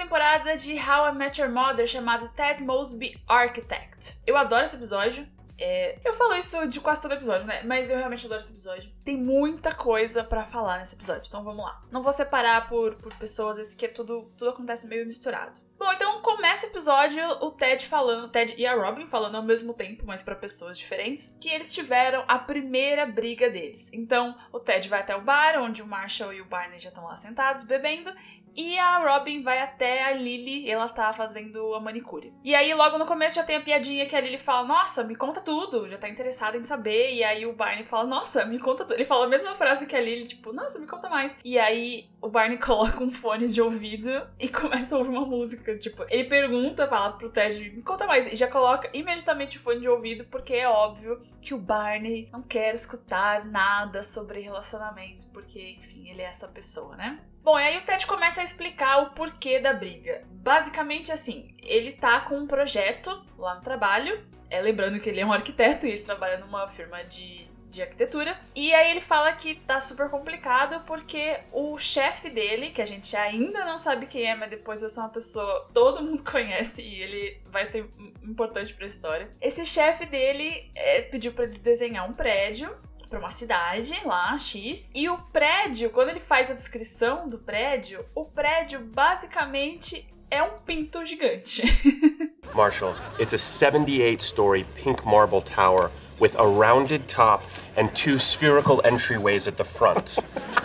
temporada de How I Met Your Mother chamado Ted Mosby Architect. Eu adoro esse episódio. É, eu falo isso de quase todo episódio, né? Mas eu realmente adoro esse episódio. Tem muita coisa para falar nesse episódio, então vamos lá. Não vou separar por, por pessoas, esse que é tudo, tudo acontece meio misturado. Bom, então começa o episódio o Ted falando, Ted e a Robin falando ao mesmo tempo, mas para pessoas diferentes, que eles tiveram a primeira briga deles. Então, o Ted vai até o bar, onde o Marshall e o Barney já estão lá sentados bebendo, e a Robin vai até a Lily, ela tá fazendo a manicure. E aí, logo no começo, já tem a piadinha que a Lily fala: Nossa, me conta tudo, já tá interessada em saber. E aí o Barney fala: Nossa, me conta tudo. Ele fala a mesma frase que a Lily, tipo, Nossa, me conta mais. E aí o Barney coloca um fone de ouvido e começa a ouvir uma música. Tipo, ele pergunta, fala pro Ted: Me conta mais. E já coloca imediatamente o fone de ouvido, porque é óbvio que o Barney não quer escutar nada sobre relacionamentos, porque, enfim, ele é essa pessoa, né? Bom, e aí o Ted começa a explicar o porquê da briga. Basicamente assim, ele tá com um projeto lá no trabalho, é, lembrando que ele é um arquiteto e ele trabalha numa firma de, de arquitetura. E aí ele fala que tá super complicado porque o chefe dele, que a gente ainda não sabe quem é, mas depois vai ser uma pessoa todo mundo conhece e ele vai ser importante pra história. Esse chefe dele é, pediu para ele desenhar um prédio para uma cidade lá, X, e o prédio, quando ele faz a descrição do prédio, o prédio basicamente é um pinto gigante. Marshall, it's a 78 story pink marble tower with a rounded top and two spherical entryways at the front.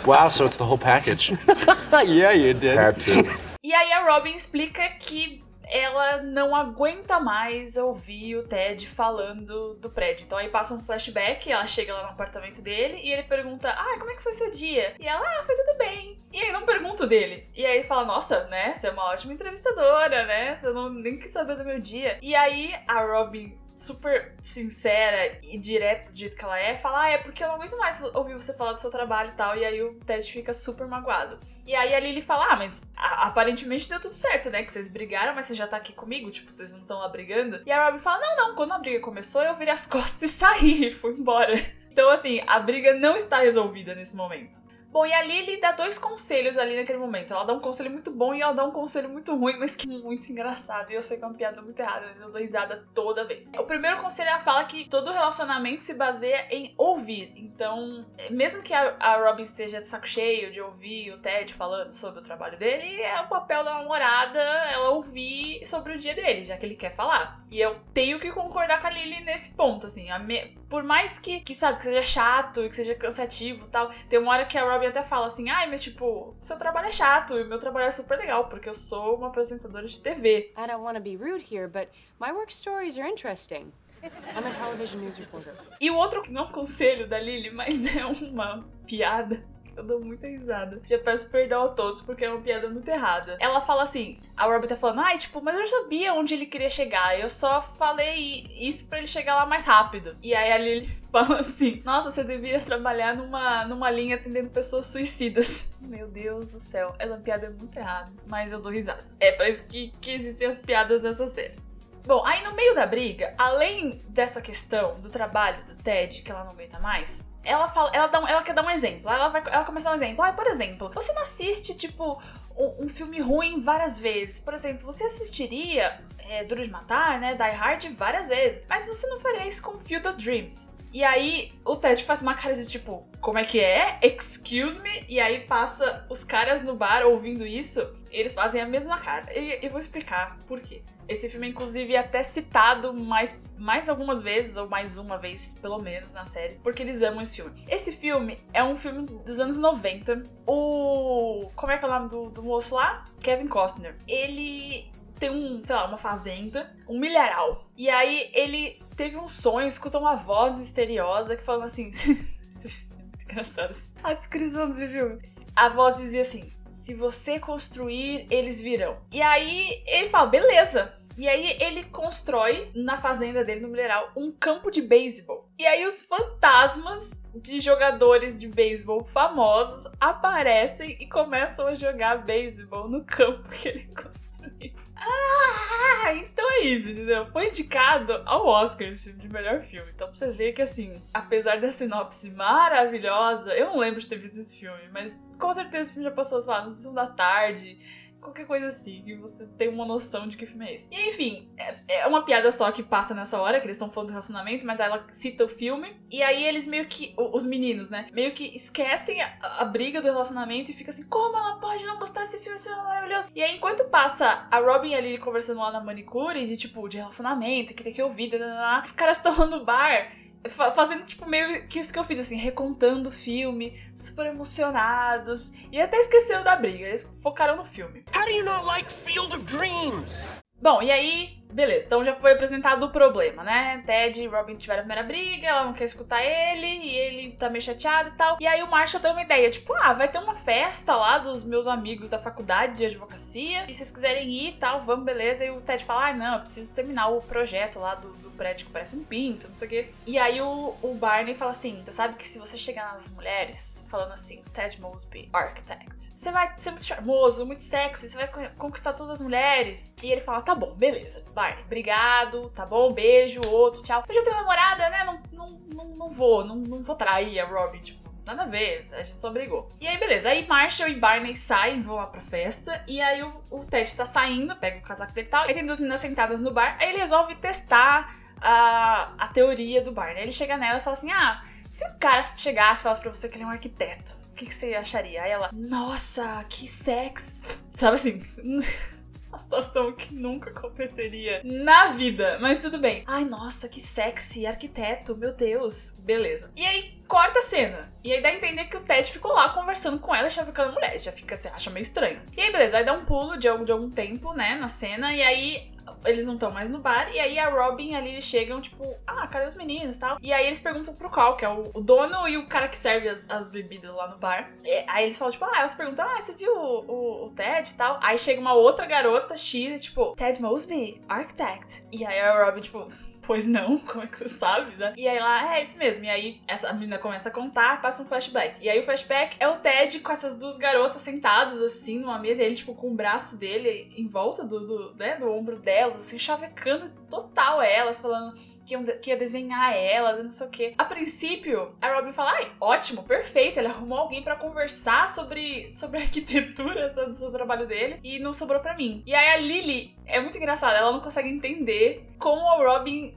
wow, so it's the whole package. yeah, you did. Had to. E aí a Robin explica que ela não aguenta mais ouvir o Ted falando do prédio. Então aí passa um flashback, ela chega lá no apartamento dele e ele pergunta: Ah, como é que foi seu dia? E ela, ah, foi tudo bem. E aí não pergunta dele. E aí fala, nossa, né? Você é uma ótima entrevistadora, né? Você não nem quis saber do meu dia. E aí a Robin super sincera e direta do jeito que ela é, fala, ah, é porque eu não aguento mais ouvir você falar do seu trabalho e tal, e aí o Ted fica super magoado. E aí a Lily fala, ah, mas aparentemente deu tudo certo, né, que vocês brigaram, mas você já tá aqui comigo, tipo, vocês não estão lá brigando. E a Robin fala, não, não, quando a briga começou eu virei as costas e saí, e fui embora. Então, assim, a briga não está resolvida nesse momento. Bom, e a Lily dá dois conselhos ali naquele momento. Ela dá um conselho muito bom e ela dá um conselho muito ruim, mas que é muito engraçado. E eu sei que é uma piada muito errada, mas eu dou risada toda vez. O primeiro conselho ela fala que todo relacionamento se baseia em ouvir. Então, mesmo que a, Robin esteja de saco cheio de ouvir o Ted falando sobre o trabalho dele, é o papel da namorada ela ouvir sobre o dia dele, já que ele quer falar. E eu tenho que concordar com a Lily nesse ponto, assim. Me... Por mais que, que, sabe, que seja chato e que seja cansativo tal, tem uma hora que a Robin até fala assim, ai, mas tipo, seu trabalho é chato e o meu trabalho é super legal, porque eu sou uma apresentadora de TV. I don't want to be rude here, but my work stories are interesting. I'm a television news reporter. E o outro, não é conselho da Lily, mas é uma piada eu dou muita risada. Já peço perdão a todos porque é uma piada muito errada. Ela fala assim: a Robin tá falando, ai, tipo, mas eu sabia onde ele queria chegar. Eu só falei isso para ele chegar lá mais rápido. E aí a Lily fala assim: Nossa, você deveria trabalhar numa, numa linha atendendo pessoas suicidas. Meu Deus do céu, essa piada é muito errada, mas eu dou risada. É por isso que, que existem as piadas dessa série. Bom, aí no meio da briga, além dessa questão do trabalho do Ted, que ela não aguenta mais, ela fala, ela, dá um, ela quer dar um exemplo. Ela, vai, ela começa a dar um exemplo. Ah, por exemplo, você não assiste, tipo, um, filme ruim várias vezes. Por exemplo, você assistiria é, Duro de Matar, né? Die Hard várias vezes. Mas você não faria isso com Field of Dreams. E aí o Ted faz uma cara de tipo, como é que é? Excuse me? E aí passa os caras no bar ouvindo isso, eles fazem a mesma cara. E eu vou explicar por quê. Esse filme, inclusive, é até citado mais, mais algumas vezes, ou mais uma vez, pelo menos, na série, porque eles amam esse filme. Esse filme é um filme dos anos 90. O. Como é que é o nome do, do moço lá? Kevin Costner. Ele tem um, sei lá, uma fazenda, um milharal. E aí ele teve um sonho, escutou uma voz misteriosa que falando assim. muito engraçado. A descrição desse filme. A voz dizia assim: se você construir, eles virão. E aí ele fala, beleza. E aí ele constrói na fazenda dele no mineral um campo de beisebol. E aí os fantasmas de jogadores de beisebol famosos aparecem e começam a jogar beisebol no campo que ele construiu. Ah, então é isso, entendeu? Foi indicado ao Oscar de melhor filme. Então pra você ver que, assim, apesar da sinopse maravilhosa, eu não lembro de ter visto esse filme, mas com certeza esse filme já passou, sei lá, na sessão da tarde, qualquer coisa assim, que você tem uma noção de que filme é esse. E enfim, é, é uma piada só que passa nessa hora, que eles estão falando do relacionamento, mas ela cita o filme. E aí eles meio que, os meninos, né, meio que esquecem a, a briga do relacionamento e fica assim, como ela pode não gostar desse filme, esse filme é maravilhoso. E aí enquanto passa a Robin e a Lily conversando lá na manicure, de tipo, de relacionamento, que tem que ouvir, os caras estão no bar fazendo, tipo, meio que isso que eu fiz, assim, recontando o filme, super emocionados. E até esqueceram da briga, eles focaram no filme. How do you not like Field of Dreams? Bom, e aí Beleza, então já foi apresentado o problema, né? Ted e Robin tiveram a primeira briga, ela não quer escutar ele, e ele tá meio chateado e tal. E aí o Marshall tem uma ideia, tipo, ah, vai ter uma festa lá dos meus amigos da faculdade de advocacia, e se vocês quiserem ir e tal, vamos, beleza. E o Ted fala, ah, não, eu preciso terminar o projeto lá do, do prédio que parece um pinto, não sei o quê. E aí o, o Barney fala assim, você sabe que se você chegar nas mulheres, falando assim, Ted Mosby, architect, você vai ser muito charmoso, muito sexy, você vai conquistar todas as mulheres. E ele fala, tá bom, beleza, vai obrigado, tá bom? Beijo, outro, tchau. Eu já tenho namorada, né? Não, não, não, não vou, não, não vou trair a Robin, tipo. Nada a ver, a gente só brigou. E aí, beleza. Aí Marshall e Barney saem, vão lá pra festa. E aí o, o Ted tá saindo, pega o casaco dele e tal. Aí tem duas meninas sentadas no bar. Aí ele resolve testar a, a teoria do Barney. Aí ele chega nela e fala assim: Ah, se o cara chegasse e falasse pra você que ele é um arquiteto, o que, que você acharia? Aí ela, nossa, que sexy. Sabe assim? uma situação que nunca aconteceria na vida. Mas tudo bem. Ai, nossa, que sexy, arquiteto, meu Deus. Beleza. E aí, corta a cena. E aí dá a entender que o Ted ficou lá conversando com ela, chavecando a mulher. Já fica, você acha meio estranho. E aí, beleza, aí dá um pulo de algum, de algum tempo, né, na cena. E aí eles não estão mais no bar. E aí a Robin ali eles chegam, tipo, ah, cadê os meninos e tal? E aí eles perguntam pro Cal, que é o, o dono e o cara que serve as, as bebidas lá no bar. E aí eles falam, tipo, ah, elas perguntam, ah, você viu o, o, o Ted e tal? Aí chega uma outra garota X, tipo, Ted Mosby, architect. E aí a Robin, tipo, pois não, como é que você sabe, né? E aí lá, é isso mesmo. E aí essa menina começa a contar, passa um flashback. E aí o flashback é o Ted com essas duas garotas sentadas assim numa mesa, e ele tipo com o braço dele em volta do, do, né, do ombro delas, assim, chavecando total elas, falando que ia, que desenhar elas, não sei o quê. A princípio, a Robin fala, ai, ótimo, perfeito, ele arrumou alguém para conversar sobre, sobre arquitetura, sobre o trabalho dele, e não sobrou para mim. E aí a Lily é muito engraçada, ela não consegue entender como a Robin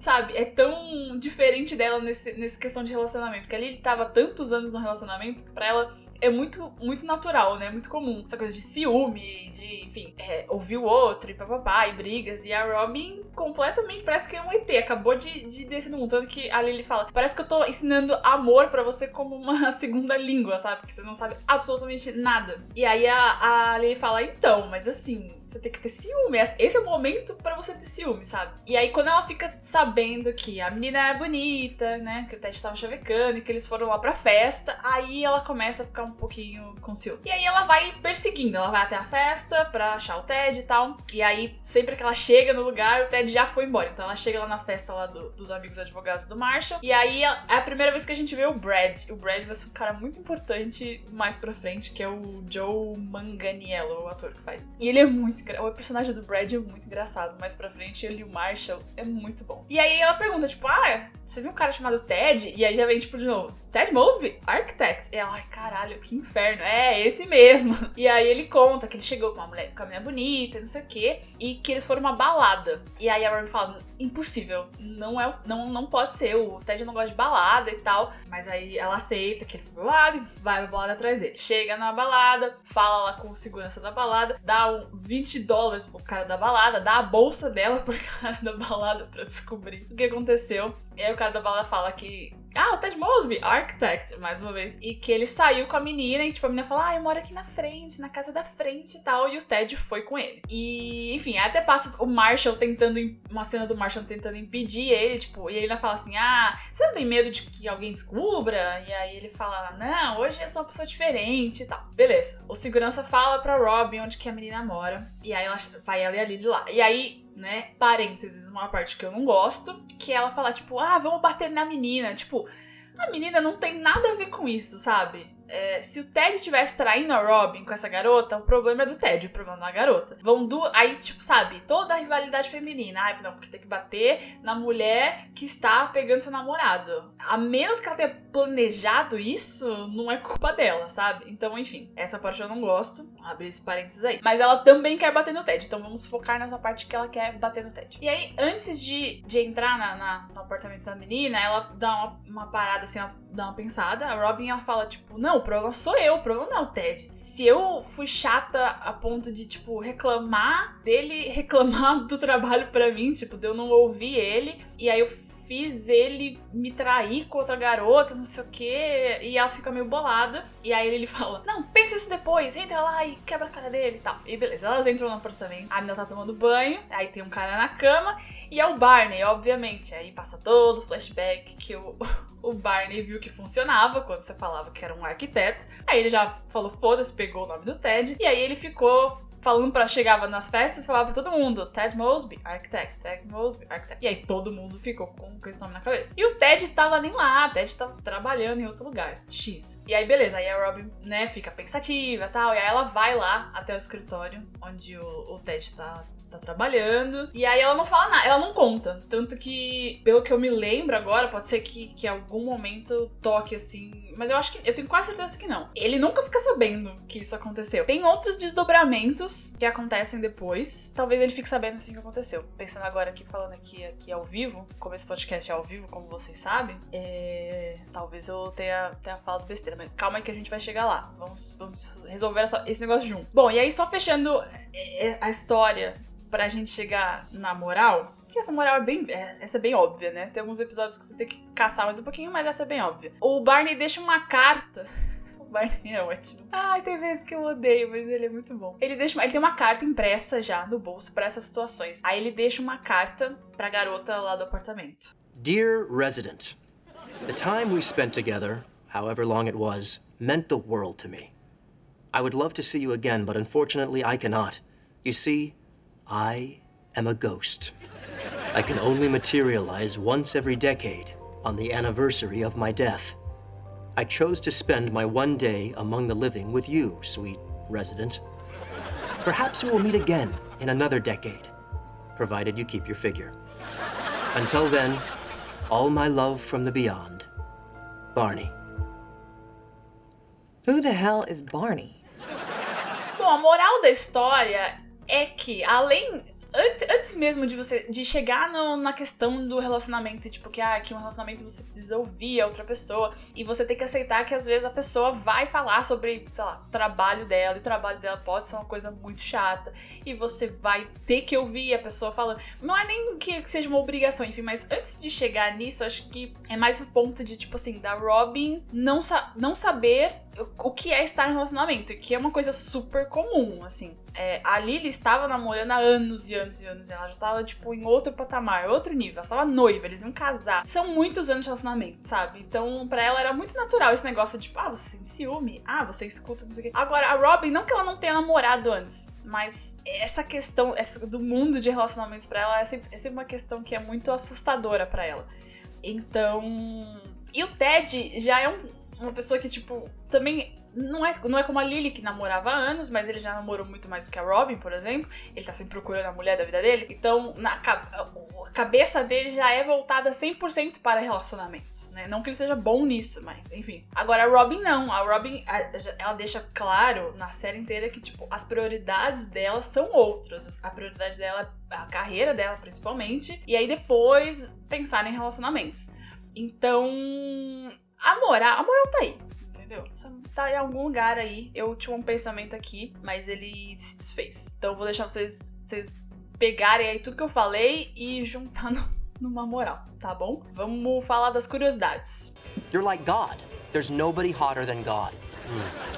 sabe, é tão diferente dela nesse, nessa questão de relacionamento. Porque a Lily tava tantos anos no relacionamento, pra ela é muito, muito natural, né? Muito comum. Essa coisa de ciúme, de, enfim, é, ouvir o outro e papapá, e brigas. E a Robin completamente parece que é um ET, acabou de, de descer no mundo. Tanto que a Lily fala: parece que eu tô ensinando amor para você como uma segunda língua, sabe? Porque você não sabe absolutamente nada. E aí a, a Lily fala: então, mas assim, você tem que ter ciúme. Esse é o momento para você ter ciúme, sabe? E aí, quando ela fica sabendo que a menina é bonita, né? Que o Ted tava chavecando e que eles foram lá pra festa, aí ela começa a ficar um pouquinho com ciúme. E aí ela vai perseguindo, ela vai até a festa pra achar o Ted e tal. E aí, sempre que ela chega no lugar, o Ted já foi embora. Então ela chega lá na festa lá do, dos amigos advogados do Marshall. E aí é a primeira vez que a gente vê o Brad. O Brad vai ser um cara muito importante mais pra frente, que é o Joe Manganiello, o ator que faz. E ele é muito o personagem do Brad é muito engraçado. Mais pra frente, ele e o Marshall é muito bom. E aí ela pergunta, tipo, ah, você viu um cara chamado Ted? E aí já vem, tipo, de novo, Ted Mosby, Architect. E ela, ai, caralho, que inferno. É, esse mesmo. E aí ele conta que ele chegou com uma mulher, com uma mulher bonita, não sei o quê, e que eles foram uma balada. E aí a Robin fala, impossível, não é, não, não pode ser, o Ted não gosta de balada e tal. Mas aí ela aceita que ele foi balada e vai pra balada atrás dele. Chega na balada, fala lá com o segurança da balada, dá um 20 dólares pro cara da balada, dá a bolsa dela pro cara da balada pra descobrir o que aconteceu. E aí o cara da balada fala que ah, o Ted Mosby, architect, mais uma vez. E que ele saiu com a menina e, tipo, a menina falou: Ah, eu moro aqui na frente, na casa da frente e tal. E o Ted foi com ele. E, enfim, até passa o Marshall tentando. Uma cena do Marshall tentando impedir ele, tipo, e ele fala assim: Ah, você não tem medo de que alguém descubra? E aí ele fala: Não, hoje eu sou uma pessoa diferente e tal. Beleza. O segurança fala pra Robin onde que a menina mora. E aí ela vai ela e a Lily lá. E aí né? Parênteses, uma parte que eu não gosto, que ela fala, tipo, ah, vamos bater na menina. Tipo, a menina não tem nada a ver com isso, sabe? É, se o Ted tivesse traindo a Robin com essa garota, o problema é do Ted, o problema da garota. Vão do. Aí, tipo, sabe, toda a rivalidade feminina. Ai, não, porque tem que bater na mulher que está pegando seu namorado. A menos que ela tenha planejado isso, não é culpa dela, sabe? Então, enfim, essa parte eu não gosto. Abre esse parênteses aí. Mas ela também quer bater no Ted. Então vamos focar nessa parte que ela quer bater no Ted. E aí, antes de, de entrar na, na no apartamento da menina, ela dá uma, uma parada assim, ela dá uma pensada. A Robin ela fala, tipo, não, o problema sou eu, o problema não é o Ted. Se eu fui chata a ponto de, tipo, reclamar dele, reclamar do trabalho pra mim, tipo, de eu não ouvir ele, e aí eu fiz ele me trair com outra garota, não sei o quê. E ela fica meio bolada. E aí ele fala: Não, pensa isso depois, entra lá e quebra a cara dele e tal. E beleza, elas entram no apartamento. A menina tá tomando banho. Aí tem um cara na cama. E é o Barney, obviamente. Aí passa todo o flashback que o, o Barney viu que funcionava quando você falava que era um arquiteto. Aí ele já falou: foda-se, pegou o nome do Ted. E aí ele ficou falando para chegava nas festas falava pra todo mundo: Ted Mosby, architect, Ted Mosby, architect. E aí todo mundo ficou com esse nome na cabeça. E o Ted tava nem lá, o Ted tava trabalhando em outro lugar. X. E aí, beleza, aí a Robin, né, fica pensativa e tal. E aí ela vai lá até o escritório onde o, o Ted tá, tá trabalhando. E aí ela não fala nada, ela não conta. Tanto que, pelo que eu me lembro agora, pode ser que, que algum momento toque assim. Mas eu acho que. Eu tenho quase certeza que não. Ele nunca fica sabendo que isso aconteceu. Tem outros desdobramentos que acontecem depois. Talvez ele fique sabendo assim que aconteceu. Pensando agora aqui, falando aqui, aqui ao vivo, como esse podcast é ao vivo, como vocês sabem, é... talvez eu tenha, tenha falado besteira. Mas calma aí que a gente vai chegar lá. Vamos, vamos resolver essa, esse negócio junto. Bom, e aí só fechando é, a história pra gente chegar na moral, que essa moral é bem. É, essa é bem óbvia, né? Tem alguns episódios que você tem que caçar mais um pouquinho, mas essa é bem óbvia. O Barney deixa uma carta. O Barney é ótimo. Ai, tem vezes que eu odeio, mas ele é muito bom. Ele deixa, ele tem uma carta impressa já no bolso para essas situações. Aí ele deixa uma carta pra garota lá do apartamento. Dear resident, the time we spent together, however long it was, meant the world to me. I would love to see you again, but unfortunately I cannot. You see, I am a ghost. I can only materialize once every decade on the anniversary of my death. I chose to spend my one day among the living with you, sweet resident. Perhaps we will meet again in another decade, provided you keep your figure. Until then, all my love from the beyond. Barney. Who the hell is Barney? Bom, a moral da história é que, além. Antes, antes mesmo de você de chegar no- na questão do relacionamento, tipo, que, ah, que um relacionamento você precisa ouvir a outra pessoa, e você tem que aceitar que às vezes a pessoa vai falar sobre, sei lá, o trabalho dela, e o trabalho dela pode ser uma coisa muito chata, e você vai ter que ouvir a pessoa falando. Não é nem que, que seja uma obrigação, enfim, mas antes de chegar nisso, acho que é mais o ponto de, tipo assim, da Robin não, sa não saber o- que é estar em relacionamento, que é uma coisa super comum, assim. É, a Lily estava namorando há anos e anos e anos, e ela já estava, tipo, em outro patamar, outro nível. Ela estava noiva, eles iam casar. São muitos anos de relacionamento, sabe? Então, pra ela era muito natural esse negócio de, tipo, ah, você sente ciúme, ah, você escuta, não sei o quê. Agora, a Robin, não que ela não tenha namorado antes, mas essa questão essa do mundo de relacionamentos pra ela é sempre, é sempre uma questão que é muito assustadora pra ela. Então. E o Ted já é um- uma pessoa que, tipo, também. Não é, não é como a Lily, que namorava há anos, mas ele já namorou muito mais do que a Robin, por exemplo. Ele tá sempre procurando a mulher da vida dele. Então, na, a cabeça dele já é voltada 100% para relacionamentos, né? Não que ele seja bom nisso, mas enfim. Agora, a Robin não. A Robin, ela deixa claro na série inteira que, tipo, as prioridades dela são outras. A prioridade dela é a carreira dela, principalmente. E aí, depois, pensar em relacionamentos. Então, a moral, a moral tá aí. Entendeu? Tá em algum lugar aí. Eu tinha um pensamento aqui, mas ele se desfez. Então eu vou deixar vocês, vocês pegarem aí tudo que eu falei e juntar no- numa moral, tá bom? Vamos falar das curiosidades. You're like God. There's nobody hotter than God.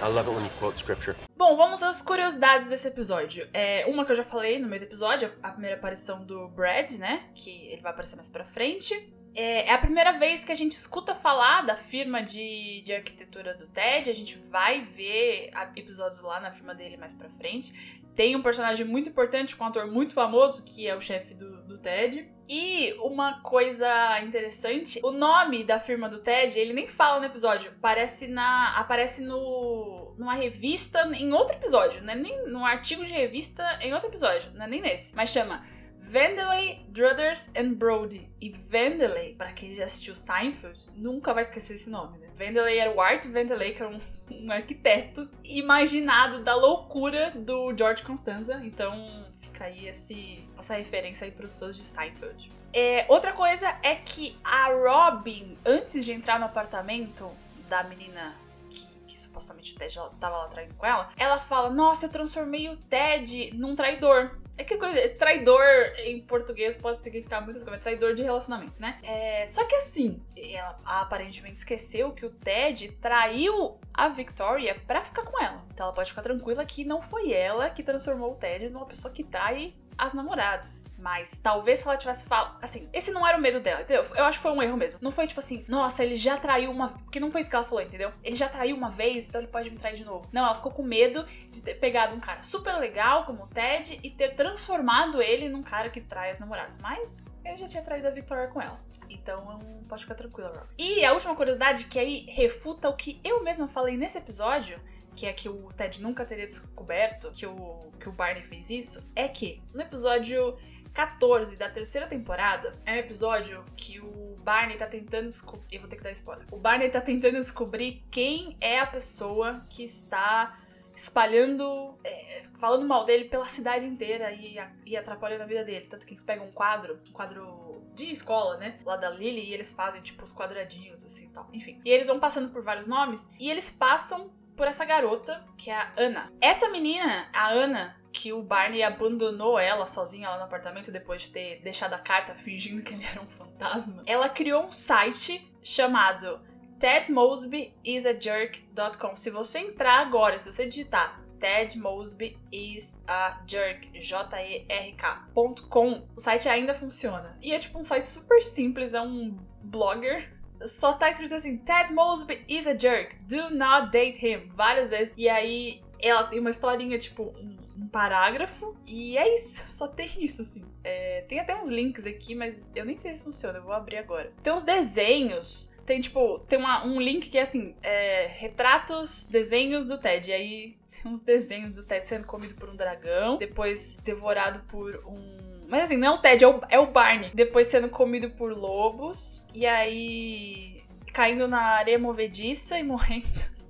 I love it when you quote scripture. Bom, vamos às curiosidades desse episódio. É, uma que eu já falei no meio do episódio, a primeira aparição do Brad, né? Que ele vai aparecer mais pra frente. É, é a primeira vez que a gente escuta falar da firma de, de arquitetura do Ted. A gente vai ver episódios lá na firma dele mais pra frente. Tem um personagem muito importante com um ator muito famoso, que é o chefe do, do Ted. E uma coisa interessante, o nome da firma do Ted, ele nem fala no episódio, aparece na aparece no numa revista em outro episódio, né? Nem num artigo de revista em outro episódio, não é nem nesse, mas chama Vandelay, Druthers and Brody. E Vandelay, pra quem já assistiu Seinfeld, nunca vai esquecer esse nome, né? Vandelay era o Art Vandelay, que era um, um arquiteto imaginado da loucura do George Constanza. Então fica aí esse, essa referência aí pros fãs de Seinfeld. É, outra coisa é que a Robin, antes de entrar no apartamento da menina que, que supostamente o Ted tava lá traindo com ela, ela fala: Nossa, eu transformei o Ted num traidor. É que coisa, traidor em português pode significar muitas coisas, traidor de relacionamento, né? É, só que assim, ela aparentemente esqueceu que o Ted traiu a Victoria pra ficar com ela. Então ela pode ficar tranquila que não foi ela que transformou o Ted numa pessoa que trai as namoradas. Mas talvez se ela tivesse falado. Assim, esse não era o medo dela, entendeu? Eu acho que foi um erro mesmo. Não foi tipo assim, nossa, ele já traiu uma. Porque não foi isso que ela falou, entendeu? Ele já traiu uma vez, então ele pode me trair de novo. Não, ela ficou com medo de ter pegado um cara super legal como o Ted e ter transformado ele num cara que trai as namoradas. Mas ele já tinha traído a Victoria com ela. Então pode ficar tranquila. E a última curiosidade, que aí refuta o que eu mesma falei nesse episódio, que é que o Ted nunca teria descoberto que o, que o Barney fez isso, é que no episódio 14 da terceira temporada é um episódio que o Barney tá tentando descobrir. Eu vou ter que dar spoiler. O Barney tá tentando descobrir quem é a pessoa que está espalhando, é, falando mal dele pela cidade inteira e, e atrapalhando a vida dele. Tanto que eles pegam um quadro, um quadro de escola, né? Lá da Lily, e eles fazem, tipo, os quadradinhos, assim e tal. Enfim. E eles vão passando por vários nomes e eles passam por essa garota, que é a Ana. Essa menina, a Ana, que o Barney abandonou ela sozinha lá no apartamento depois de ter deixado a carta fingindo que ele era um fantasma. Ela criou um site chamado tedmosbyisAjerk.com. Se você entrar agora, se você digitar Ted Mosby is a jerk, J-E-R-K.com, o site ainda funciona. E é tipo um site super simples, é um blogger só tá escrito assim: Ted Mosby is a jerk, do not date him, várias vezes. E aí ela tem uma historinha, tipo, um, um parágrafo, e é isso, só tem isso, assim. É, tem até uns links aqui, mas eu nem sei se funciona, eu vou abrir agora. Tem uns desenhos. Tem, tipo, tem uma, um link que é assim: é, retratos, desenhos do Ted. E aí tem uns desenhos do Ted sendo comido por um dragão, depois devorado por um mas assim, não é o Ted, é o, é o Barney. Depois sendo comido por lobos. E aí. caindo na areia movediça e morrendo.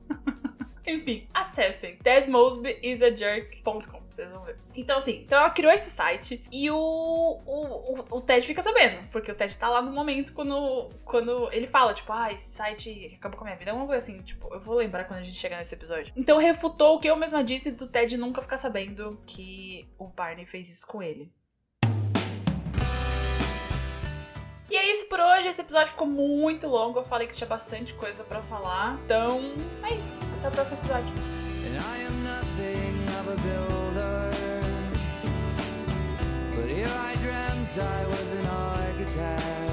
Enfim, acessem tedmosbyisAjerk.com, vocês vão ver. Então, assim, então ela criou esse site e o, o, o, o, Ted fica sabendo, porque o Ted tá lá no momento quando, quando ele fala, tipo, ah, esse site acabou com a minha vida, alguma coisa assim, tipo, eu vou lembrar quando a gente chegar nesse episódio. Então refutou o que eu mesma disse do Ted nunca ficar sabendo que o Barney fez isso com ele. E é isso por hoje. Esse episódio ficou muito longo. Eu falei que tinha bastante coisa para falar. Então, é isso. Até o próximo episódio. I was an architect